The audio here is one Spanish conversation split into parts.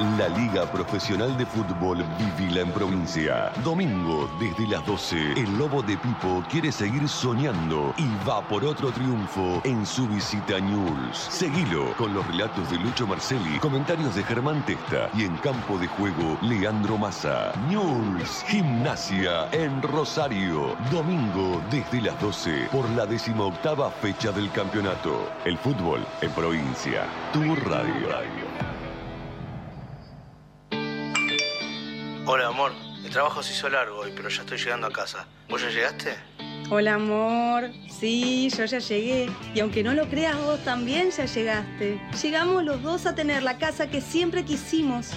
La Liga Profesional de Fútbol Vivila en provincia. Domingo, desde las 12, el Lobo de Pipo quiere seguir soñando y va por otro triunfo en su visita a Newell's. Seguilo con los relatos de Lucho Marcelli, comentarios de Germán Testa y en campo de juego Leandro Massa. Newell's Gimnasia en Rosario. Domingo, desde las 12, por la decimoctava fecha del campeonato. El fútbol en provincia. Tu radio. El trabajo se hizo largo hoy, pero ya estoy llegando a casa. ¿Vos ya llegaste? Hola, amor. Sí, yo ya llegué. Y aunque no lo creas, vos también ya llegaste. Llegamos los dos a tener la casa que siempre quisimos.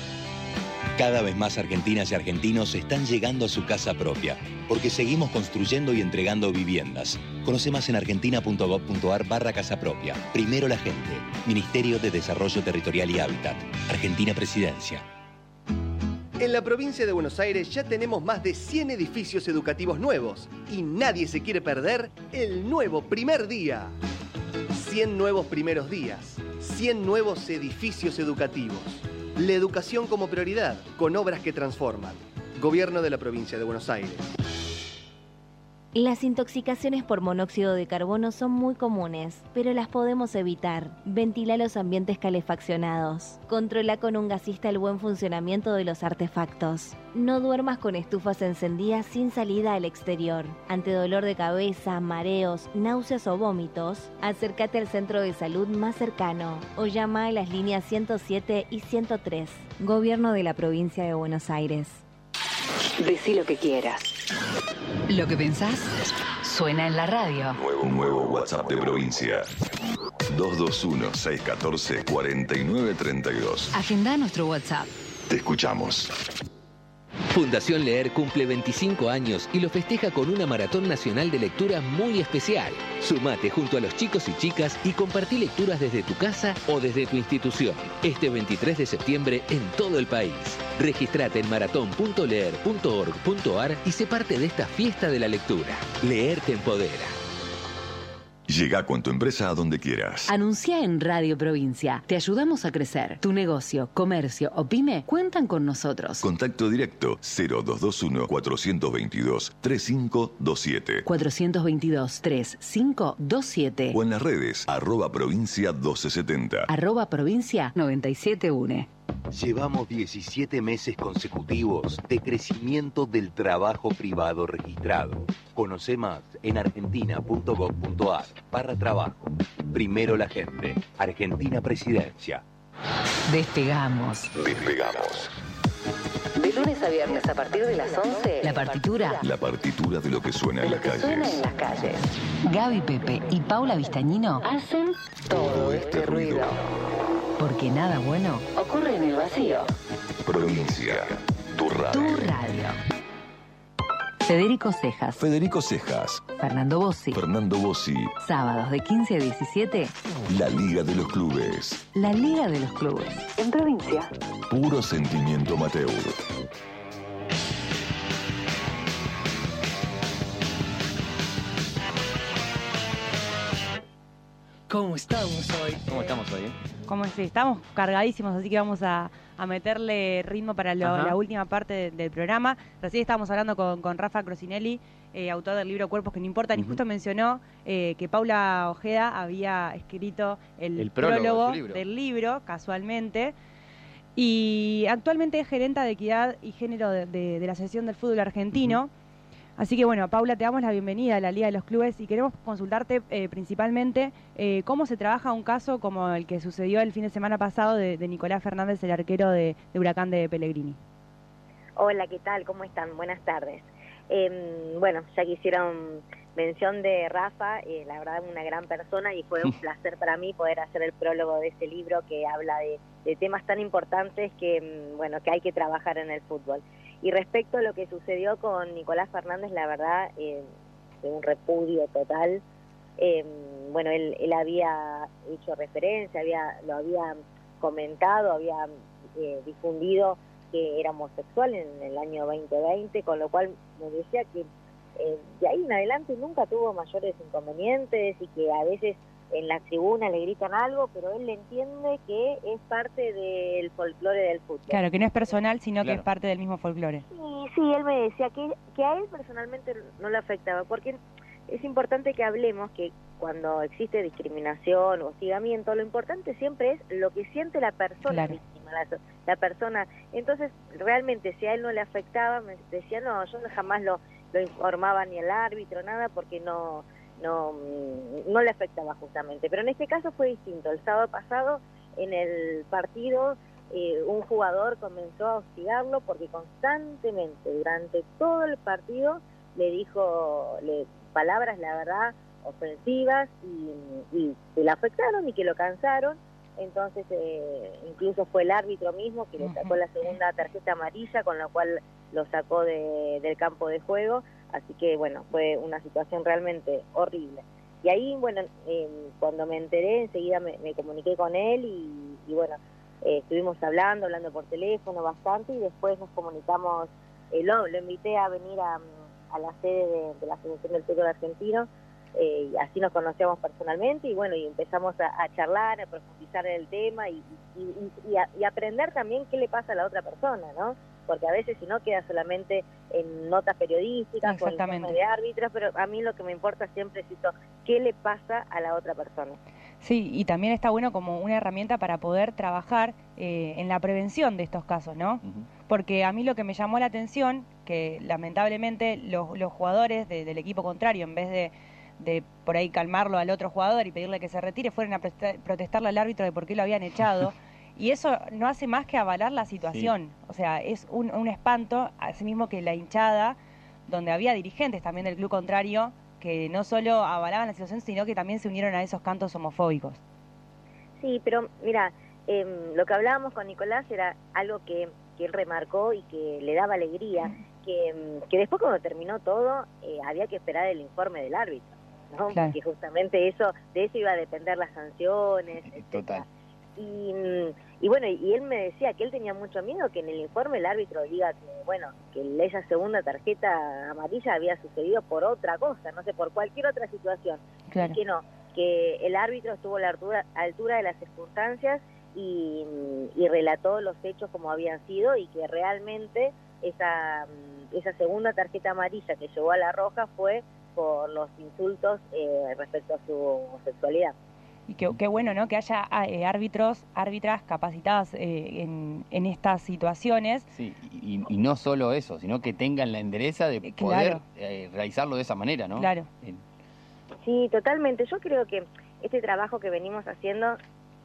Cada vez más argentinas y argentinos están llegando a su casa propia, porque seguimos construyendo y entregando viviendas. Conoce más en argentina.gov.ar barra casa propia. Primero la gente. Ministerio de Desarrollo Territorial y Hábitat. Argentina Presidencia. En la provincia de Buenos Aires ya tenemos más de 100 edificios educativos nuevos y nadie se quiere perder el nuevo primer día. 100 nuevos primeros días, 100 nuevos edificios educativos. La educación como prioridad, con obras que transforman. Gobierno de la provincia de Buenos Aires. Las intoxicaciones por monóxido de carbono son muy comunes, pero las podemos evitar. Ventila los ambientes calefaccionados. Controla con un gasista el buen funcionamiento de los artefactos. No duermas con estufas encendidas sin salida al exterior. Ante dolor de cabeza, mareos, náuseas o vómitos, acércate al centro de salud más cercano o llama a las líneas 107 y 103. Gobierno de la provincia de Buenos Aires. Decí lo que quieras. Lo que pensás suena en la radio. Nuevo, nuevo WhatsApp de provincia. 221-614-4932. Agenda nuestro WhatsApp. Te escuchamos. Fundación Leer cumple 25 años y lo festeja con una maratón nacional de lectura muy especial. Sumate junto a los chicos y chicas y compartí lecturas desde tu casa o desde tu institución. Este 23 de septiembre en todo el país. Registrate en maratón.leer.org.ar y sé parte de esta fiesta de la lectura. Leer te empodera. Llega con tu empresa a donde quieras. Anuncia en Radio Provincia. Te ayudamos a crecer. Tu negocio, comercio o pyme cuentan con nosotros. Contacto directo 0221-422-3527. 422-3527. O en las redes arroba provincia 1270. Arroba provincia 971. Llevamos 17 meses consecutivos de crecimiento del trabajo privado registrado. Conoce más en argentina.gov.ar barra trabajo. Primero la gente. Argentina Presidencia. Despegamos. Despegamos. De lunes a viernes a partir de las 11. La partitura. La partitura de lo que suena en las calles. Suena en las calles. Gaby Pepe y Paula Vistañino hacen todo este ruido. Porque nada bueno ocurre en el vacío. Provincia. Tu radio. Tu radio. Federico Cejas. Federico Cejas. Fernando Bossi. Fernando Bossi. Sábados de 15 a 17. La Liga de los Clubes. La Liga de los Clubes. En provincia. Puro sentimiento Mateo. ¿Cómo estamos hoy? ¿Cómo estamos hoy? eh? ¿Cómo es? Estamos cargadísimos, así que vamos a, a meterle ritmo para lo- la última parte de- del programa. Recién estábamos hablando con, con Rafa Crocinelli, eh, autor del libro Cuerpos que no importan, y justo mencionó eh, que Paula Ojeda había escrito el, El prólogo de su libro. del libro, casualmente. Y actualmente es gerenta de equidad y género de, de- de la Asociación del Fútbol Argentino. Así que bueno, Paula, te damos la bienvenida a la Liga de los Clubes y queremos consultarte eh, principalmente eh, cómo se trabaja un caso como el que sucedió el fin de semana pasado de, de Nicolás Fernández, el arquero de, de Huracán de Pellegrini. Hola, ¿qué tal? ¿Cómo están? Buenas tardes. Em, bueno, ya que hicieron mención de Rafa, eh, la verdad una gran persona y fue un placer para mí poder hacer el prólogo de este libro que habla de, de temas tan importantes que, mm, bueno, que hay que trabajar en el fútbol. Y respecto a lo que sucedió con Nicolás Fernández, la verdad, eh, fue un repudio total. Eh, bueno, él, él había hecho referencia, había, lo había comentado, había eh, difundido que era homosexual en el año 2020, con lo cual me decía que eh, de ahí en adelante nunca tuvo mayores inconvenientes y que a veces en la tribuna le gritan algo, pero él le entiende que es parte del folclore del fútbol. Claro, que no es personal, sino que es parte del mismo folclore. Sí, sí, él me decía que, que a él personalmente no le afectaba, porque es importante que hablemos que cuando existe discriminación o hostigamiento, lo importante siempre es lo que siente la persona víctima, la, persona. Entonces, realmente, si a él no le afectaba, me decía, no, yo jamás lo, lo informaba ni al árbitro, nada, porque no, no, no le afectaba justamente. Pero en este caso fue distinto. El sábado pasado, en el partido, eh, un jugador comenzó a hostigarlo porque constantemente, durante todo el partido, le dijo le, palabras, la verdad, ofensivas y, y que le afectaron y que lo cansaron. Entonces, eh, incluso fue el árbitro mismo que le sacó la segunda tarjeta amarilla, con la cual lo sacó de, del campo de juego. Así que, bueno, fue una situación realmente horrible. Y ahí, bueno, eh, cuando me enteré, enseguida me, comuniqué con él y, bueno, eh, estuvimos hablando, hablando por teléfono bastante y después nos comunicamos, eh, lo, lo, invité a venir a, a la sede de, la Asociación del Fútbol Argentino eh, y así nos conocíamos personalmente y bueno, y empezamos a, charlar, a profundizar en el tema y, y, aprender también qué le pasa a la otra persona, ¿no? Porque a veces si no queda solamente en notas periodísticas o en de árbitros, pero a mí lo que me importa siempre es eso, qué le pasa a la otra persona. Sí, y también está bueno como una herramienta para poder trabajar eh, en la prevención de estos casos, ¿no? Porque a mí lo que me llamó la atención, que lamentablemente los, los jugadores del equipo contrario, en vez de de por ahí calmarlo al otro jugador y pedirle que se retire, fueron a protestarle al árbitro de por qué lo habían echado. y eso no hace más que avalar la situación. O sea, es un, un espanto, asimismo que la hinchada, donde había dirigentes también del club contrario, que no solo avalaban la situación, sino que también se unieron a esos cantos homofóbicos. Sí, pero mira, em, lo que hablábamos con Nicolás era algo que, que, él remarcó y que le daba alegría, que, em, que después cuando terminó todo eh, había que esperar el informe del árbitro. Porque justamente eso, de eso iba a depender las sanciones. Total. Y, y, bueno, y él me decía que él tenía mucho miedo que en el informe el árbitro diga que, bueno, que esa segunda tarjeta amarilla había sucedido por otra cosa, no sé, por cualquier otra situación. Y que no, que el árbitro estuvo a la altura, altura de las circunstancias y, y relató los hechos como habían sido y que realmente esa, esa segunda tarjeta amarilla que llevó a la roja fue por los insultos eh, respecto a su sexualidad. Y qué, qué bueno, ¿no? Que haya ah, eh, árbitros, árbitras capacitadas eh, en, en, estas situaciones. Sí, y, no solo eso, sino que tengan la endereza de poder realizarlo de esa manera, ¿no? Claro. Sí, totalmente. Yo creo que este trabajo que venimos haciendo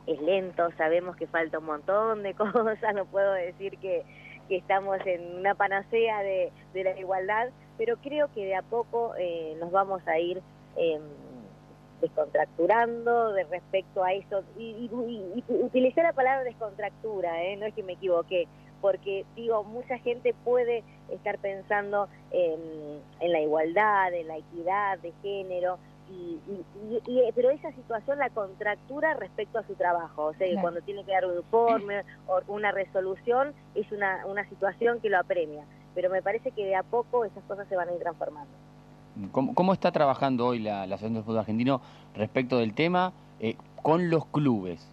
es lento, sabemos que falta un montón de cosas, no puedo decir que, que estamos en una panacea de, de la igualdad, pero creo que de a poco eh, nos vamos a ir eh, descontracturando de respecto a eso. Y, utilicé la palabra descontractura, ¿eh? no es que me equivoqué, porque digo, mucha gente puede estar pensando en, la igualdad, en la equidad de género, y, pero esa situación la contractura respecto a su trabajo, o sea, cuando tiene que dar un informe o una resolución, es una, una situación que lo apremia pero me parece que de a poco esas cosas se van a ir transformando. ¿Cómo, está trabajando hoy la, la Asociación del Fútbol Argentino respecto del tema eh, con los clubes?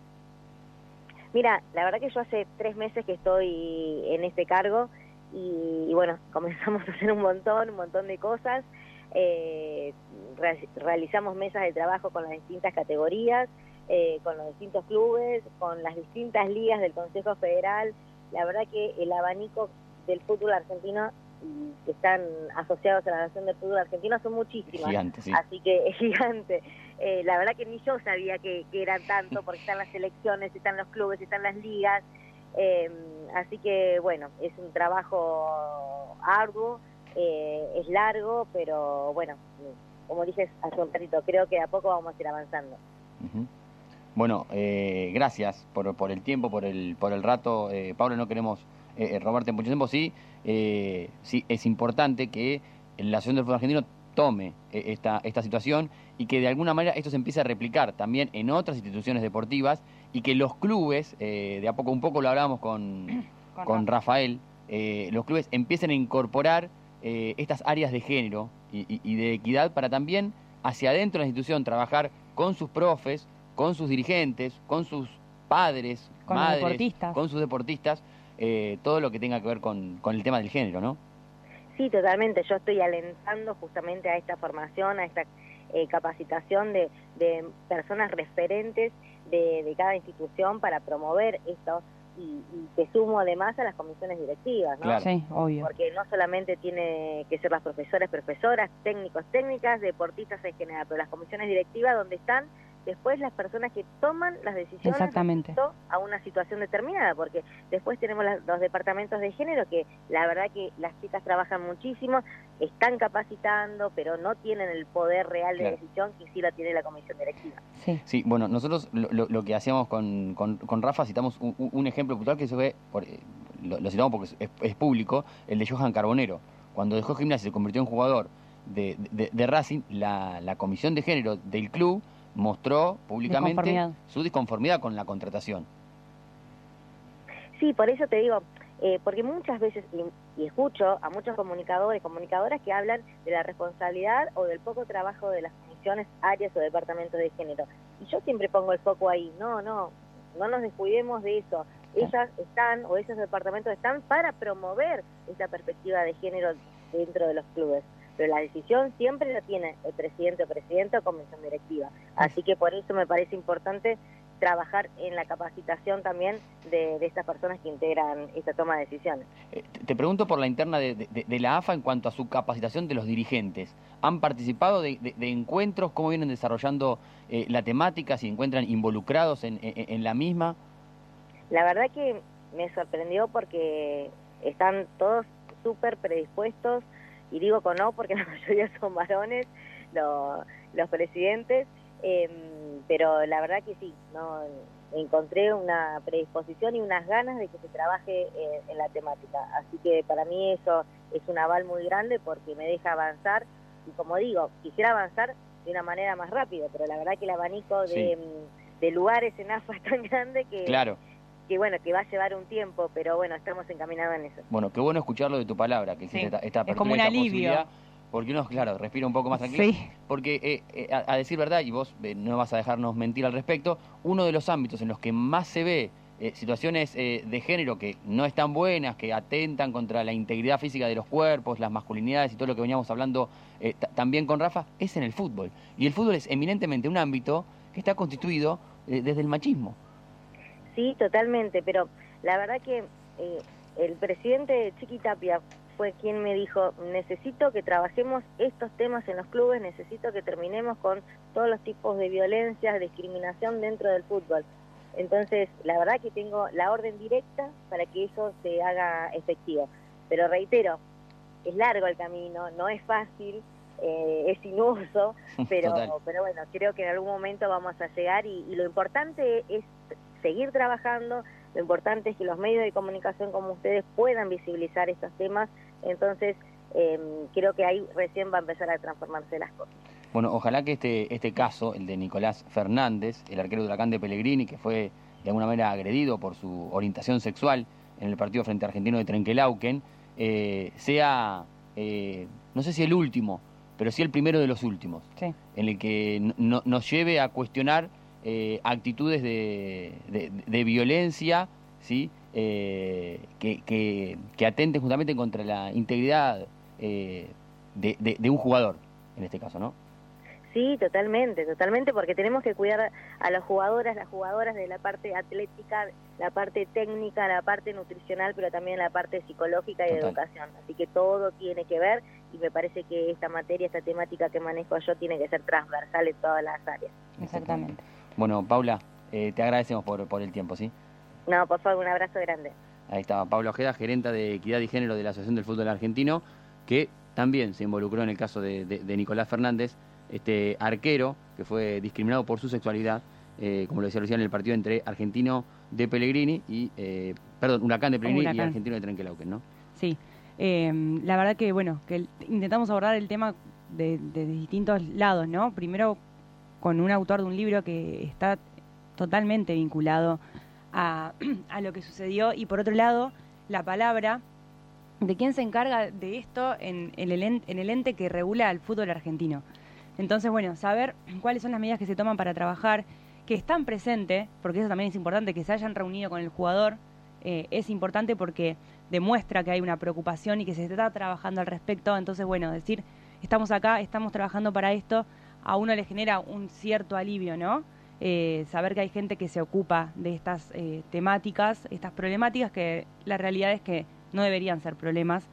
Mira, la verdad que yo hace tres meses que estoy en este cargo y, bueno, comenzamos a hacer un montón, un montón de cosas. Eh, realizamos mesas de trabajo con las distintas categorías, eh, con los distintos clubes, con las distintas ligas del Consejo Federal. La verdad que el abanico del fútbol argentino y que están asociados a la nación del fútbol argentino son muchísimas. Así que es gigante. Eh, la verdad que ni yo sabía que, eran tanto, porque están las selecciones, están los clubes, están las ligas. Eh, así que bueno, es un trabajo arduo, eh, es largo, pero bueno, como dije hace un ratito, creo que a poco vamos a ir avanzando. Bueno, gracias por, por el tiempo, por el, por el rato. Pablo, no queremos eh, eh, robarte mucho tiempo, sí, eh, sí es importante que la Asociación del Fútbol Argentino tome esta, esta situación y que de alguna manera esto se empiece a replicar también en otras instituciones deportivas y que los clubes, de a poco un poco lo hablábamos con, con, Rafael, los clubes empiecen a incorporar estas áreas de género y, y, de equidad para también hacia adentro de la institución trabajar con sus profes, con sus dirigentes, con sus padres, con madres, con sus deportistas, eh, todo lo que tenga que ver con, con el tema del género, ¿no? Sí, totalmente. Yo estoy alentando justamente a esta formación, a esta eh, capacitación de, de, personas referentes de, de, cada institución para promover esto y, y, te sumo además a las comisiones directivas, ¿no? Claro. Sí, obvio. Porque no solamente tiene que ser las profesoras, profesoras, técnicos, técnicas, deportistas en general, pero las comisiones directivas donde están después las personas que toman las decisiones Exactamente. a una situación determinada, porque después tenemos los departamentos de género que la verdad que las chicas trabajan muchísimo, están capacitando, pero no tienen el poder real de Claro. decisión que sí la tiene la comisión directiva. Sí. Sí, bueno, nosotros lo, lo- lo que hacíamos con, con- con Rafa, citamos un, ejemplo puntual que se ve, por- eh, lo, lo citamos porque es, es público, el de Johan Carbonero. Cuando dejó gimnasia y se convirtió en jugador de, de- de Racing, la, la comisión de género del club mostró públicamente Disconformidad. su disconformidad con la contratación. Sí, por eso te digo, eh, porque muchas veces, y, y escucho a muchos comunicadores, comunicadoras que hablan de la responsabilidad o del poco trabajo de las comisiones, áreas o departamentos de género. Y yo siempre pongo el foco ahí, no, no, no nos descuidemos de eso. Ellas están, o esos departamentos están para promover esta perspectiva de género dentro de los clubes. Pero la decisión siempre la tiene el presidente o presidenta o comisión directiva. Así que por eso me parece importante trabajar en la capacitación también de, de estas personas que integran esta toma de decisiones. Eh, te- pregunto por la interna de, de- de la AFA en cuanto a su capacitación de los dirigentes. ¿Han participado de, encuentros? ¿Cómo vienen desarrollando eh, la temática? ¿Si encuentran involucrados en, en- en la misma? La verdad que me sorprendió porque están todos súper predispuestos, y digo con no porque la mayoría son varones, lo- los presidentes, eh, pero la verdad que sí, no encontré una predisposición y unas ganas de que se trabaje eh, en la temática. Así que para mí eso es un aval muy grande porque me deja avanzar y como digo, quisiera avanzar de una manera más rápida, pero la verdad que el abanico de, Sí. mm, de lugares en AFA es tan grande que, Claro. Que bueno, que va a llevar un tiempo, pero bueno, estamos encaminados en eso. Bueno, qué bueno escucharlo de tu palabra, que existe Sí. esta, esta Es como un esta alivio. posibilidad, Porque uno, claro, respira un poco más tranquilo. Sí. Porque, eh, eh, a, a decir verdad, y vos eh, no vas a dejarnos mentir al respecto, uno de los ámbitos en los que más se ve eh, situaciones eh, de género que no están buenas, que atentan contra la integridad física de los cuerpos, las masculinidades y todo lo que veníamos hablando eh, ta- también con Rafa, es en el fútbol. Y el fútbol es eminentemente un ámbito que está constituido eh, desde el machismo. Sí, totalmente, pero la verdad que eh, el presidente Chiquitapia fue quien me dijo, necesito que trabajemos estos temas en los clubes, necesito que terminemos con todos los tipos de violencia, discriminación dentro del fútbol. Entonces, la verdad que tengo la orden directa para que eso se haga efectivo. Pero reitero, es largo el camino, no es fácil, eh, es sinuoso, pero, Total. pero bueno, creo que en algún momento vamos a llegar y, y lo importante es seguir trabajando, lo importante es que los medios de comunicación como ustedes puedan visibilizar estos temas, entonces eh, creo que ahí recién va a empezar a transformarse las cosas. Bueno, ojalá que este, este caso, el de Nicolás Fernández, el arquero de Huracán de Pellegrini, que fue de alguna manera agredido por su orientación sexual en el partido frente a Argentino de Trenquelauquen, eh, sea, eh, no sé si el último, pero sí el primero de los últimos, Sí. en el que no- no- nos lleve a cuestionar eh, actitudes de, de- de violencia, ¿sí? Eh, que, que- que atenten justamente contra la integridad eh, de- de- de un jugador, en este caso, ¿no? Sí, totalmente, totalmente, porque tenemos que cuidar a las jugadoras, las jugadoras de la parte atlética, la parte técnica, la parte nutricional, pero también la parte psicológica y de educación. Así que todo tiene que ver y me parece que esta materia, esta temática que manejo yo tiene que ser transversal en todas las áreas. Exactamente. Bueno, Paula, eh, te agradecemos por, por el tiempo, ¿sí? No, por favor, un abrazo grande. Ahí estaba Paula Ojeda, gerenta de Equidad y Género de la Asociación del Fútbol Argentino, que también se involucró en el caso de, de- de Nicolás Fernández, este arquero que fue discriminado por su sexualidad, eh, como lo decía recién, en el partido entre Argentino de Pellegrini y, eh, perdón, Huracán de Pellegrini y. Argentino de Trenquelauquen, ¿no? Sí, eh, la verdad que bueno, que intentamos abordar el tema de, de distintos lados, ¿no? Primero con un autor de un libro que está totalmente vinculado a, a lo que sucedió y por otro lado la palabra de quién se encarga de esto en, el, en- el ente que regula al fútbol argentino. Entonces, bueno, saber cuáles son las medidas que se toman para trabajar, que están presentes, porque eso también es importante, que se hayan reunido con el jugador, eh, es importante porque demuestra que hay una preocupación y que se está trabajando al respecto. Entonces, bueno, decir, estamos acá, estamos trabajando para esto, a uno le genera un cierto alivio, ¿no? Eh, saber que hay gente que se ocupa de estas eh, temáticas, estas problemáticas, que la realidad es que no deberían ser problemas,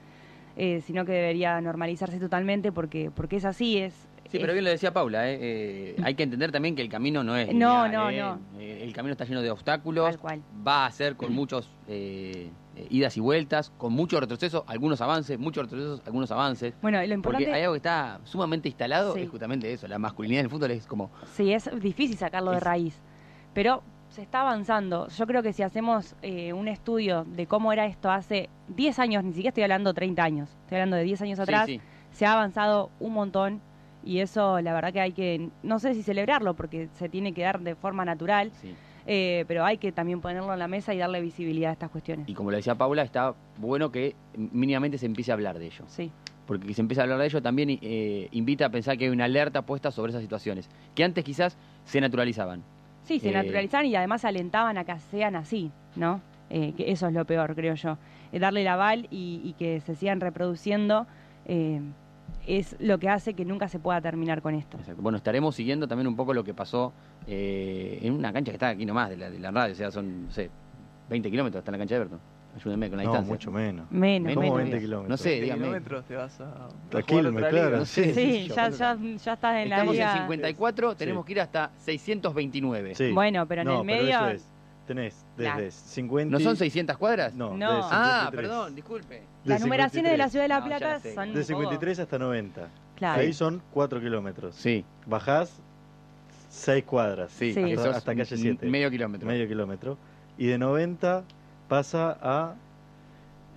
eh, sino que debería normalizarse totalmente porque, porque es así, es... Sí, pero bien lo decía Paula, hay que entender también que el camino no es... No, no, no. el camino está lleno de obstáculos, va a ser con muchos eh, idas y vueltas, con mucho retroceso, algunos avances, muchos retrocesos, algunos avances. Bueno, lo importante... Porque hay algo que está sumamente instalado, es justamente eso, la masculinidad en el fútbol es como... Sí, es difícil sacarlo de raíz, pero se está avanzando. Yo creo que si hacemos eh, un estudio de cómo era esto hace 10 años, ni siquiera estoy hablando 30 años, estoy hablando de 10 años atrás, se ha avanzado un montón y eso la verdad que hay que, no sé si celebrarlo, porque se tiene que dar de forma natural. Sí eh, pero hay que también ponerlo en la mesa y darle visibilidad a estas cuestiones. Y como le decía Paula, está bueno que mínimamente se empiece a hablar de ello. Sí. Porque que se empiece a hablar de ello también eh, invita a pensar que hay una alerta puesta sobre esas situaciones, que antes quizás se naturalizaban. Sí, se eh, naturalizaban y además alentaban a que sean así, ¿no? que eso es lo peor, creo yo. darle el aval y, y, que se sigan reproduciendo es lo que hace que nunca se pueda terminar con esto. Bueno, estaremos siguiendo también un poco lo que pasó eh, en una cancha que está aquí nomás de la, de la radio, o sea, son, no sé, 20 kilómetros hasta la cancha de Everton. Ayúdenme con la no, distancia. mucho menos. Menos, ¿Cómo 20 kilómetros? No sé, dígame. kilómetros te vas a... Tranquilo, claro. No sé. Sí, ya, ya, ya estás en Estamos la en 54, tenemos que ir hasta 629. Sí. Bueno, pero en el medio... Pero eso es. Tenés desde 50... ¿No son 600 cuadras? No, no. Ah, perdón, disculpe. Las numeraciones de la Ciudad de La Plata son... De 53 hasta 90. Ahí son 4 kilómetros. Sí. Bajás 6 cuadras. Sí, Hasta, calle 7. Medio kilómetro. Medio kilómetro. Y de 90 pasa a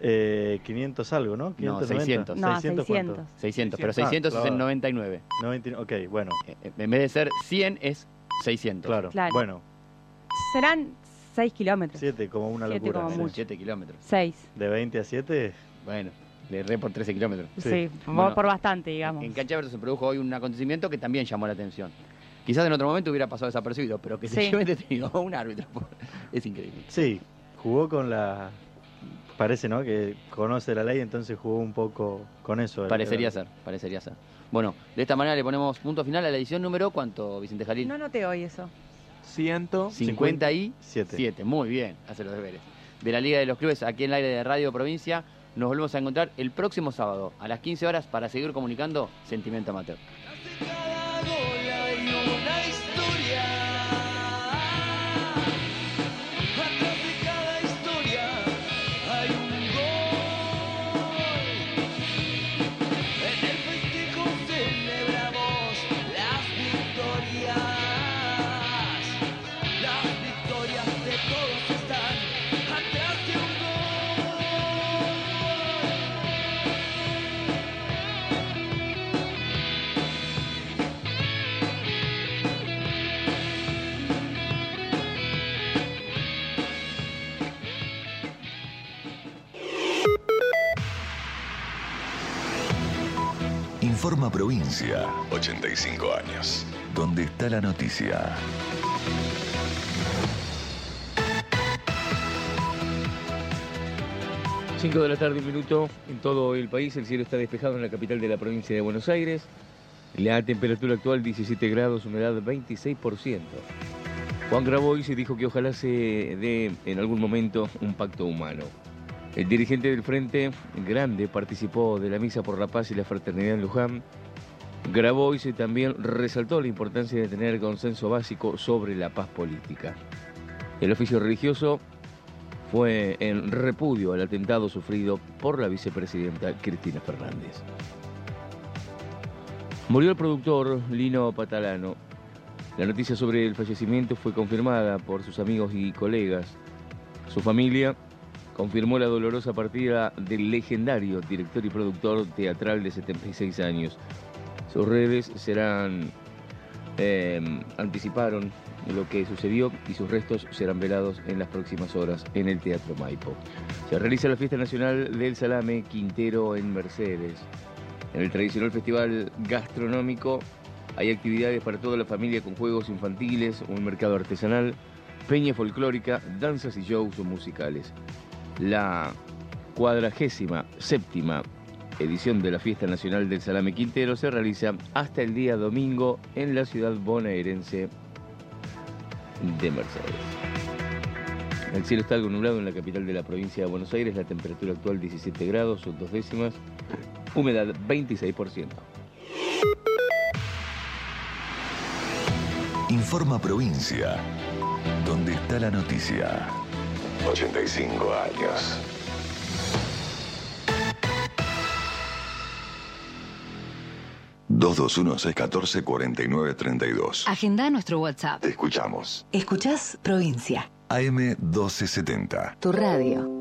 eh, 500 algo, ¿no? 590. No, 600. No, 600. 600, 600 pero 600 ah, es el 99. 99. Ok, bueno. Eh, eh, en vez de ser 100 es 600. Claro. claro. Bueno. Serán 6 kilómetros. 7 como una locura. Como mucho. 7 kilómetros. 6. De 20 a 7. Bueno. Le erré por 13 kilómetros. Sí, por bastante, digamos. En Cancha Verde se produjo hoy un acontecimiento que también llamó la atención. Quizás en otro momento hubiera pasado desapercibido, pero que se lleve detenido un árbitro es increíble. Sí, jugó con la... Parece, ¿no? Que conoce la ley, entonces jugó un poco con eso. Parecería ser, parecería ser. Bueno, de esta manera le ponemos punto final a la edición número, ¿cuánto, Vicente Jalil? No noté hoy eso. 157. Muy bien, hace los deberes. De la Liga de los Clubes, aquí en el aire de Radio Provincia. Nos volvemos a encontrar el próximo sábado a las 15 horas para seguir comunicando Sentimiento Amateur. Provincia, 85 años. ¿Dónde está la noticia? Cinco de la tarde, un minuto. En todo el país el cielo está despejado en la capital de la provincia de Buenos Aires. La temperatura actual 17 grados, humedad 26%. Juan Grabois dijo que ojalá se dé en algún momento un pacto humano. El dirigente del Frente Grande participó de la Misa por la Paz y la Fraternidad en Luján. Grabó y también resaltó la importancia de tener consenso básico sobre la paz política. El oficio religioso fue en repudio al atentado sufrido por la vicepresidenta Cristina Fernández. Murió el productor Lino Patalano. La noticia sobre el fallecimiento fue confirmada por sus amigos y colegas. Su familia confirmó la dolorosa partida del legendario director y productor teatral de 76 años. Sus redes serán em, anticiparon lo que sucedió y sus restos serán velados en las próximas horas en el Teatro Maipo. Se realiza la Fiesta Nacional del Salame Quintero en Mercedes. En el tradicional festival gastronómico Hay actividades para toda la familia con juegos infantiles, un mercado artesanal, peña folclórica, danzas y shows musicales. La cuadragésima séptima edición de la Fiesta Nacional del Salame Quintero se realiza hasta el día domingo en la ciudad bonaerense de Mercedes. El cielo está algo nublado en la capital de la provincia de Buenos Aires, la temperatura actual 17 grados, son dos décimas, humedad 26%. Informa Provincia, donde está la noticia. 85 años. dos Agenda nuestro WhatsApp. Te escuchamos. Escuchás Provincia. AM 1270. Tu radio.